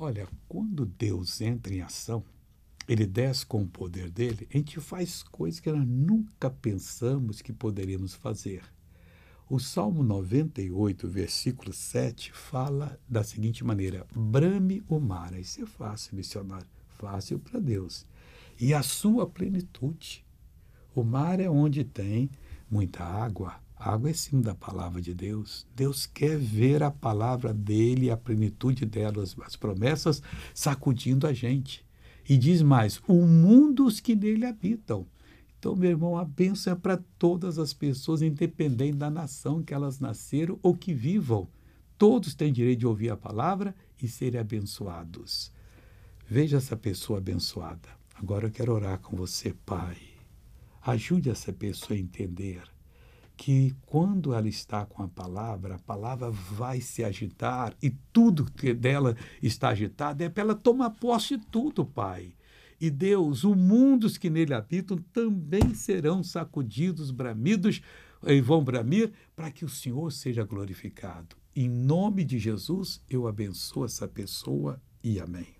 Olha, quando Deus entra em ação, ele desce com o poder dele, a gente faz coisas que nós nunca pensamos que poderíamos fazer. O Salmo 98, versículo 7, fala da seguinte maneira: brame o mar. Isso é fácil, missionário, fácil para Deus. E a sua plenitude. O mar é onde tem muita água. A água é sim da palavra de Deus. Deus quer ver a palavra dele, a plenitude delas, as promessas sacudindo a gente. E diz mais: o mundo os que nele habitam. Então, meu irmão, a bênção é para todas as pessoas, independente da nação que elas nasceram ou que vivam. Todos têm direito de ouvir a palavra e serem abençoados. Veja essa pessoa abençoada. Agora eu quero orar com você, Pai. Ajude essa pessoa a entender que quando ela está com a palavra, a palavra vai se agitar e tudo que dela está agitado é para ela tomar posse de tudo, Pai. E Deus, o mundos que nele habitam também serão sacudidos, bramidos, e vão bramir para que o Senhor seja glorificado. Em nome de Jesus, eu abençoo essa pessoa e amém.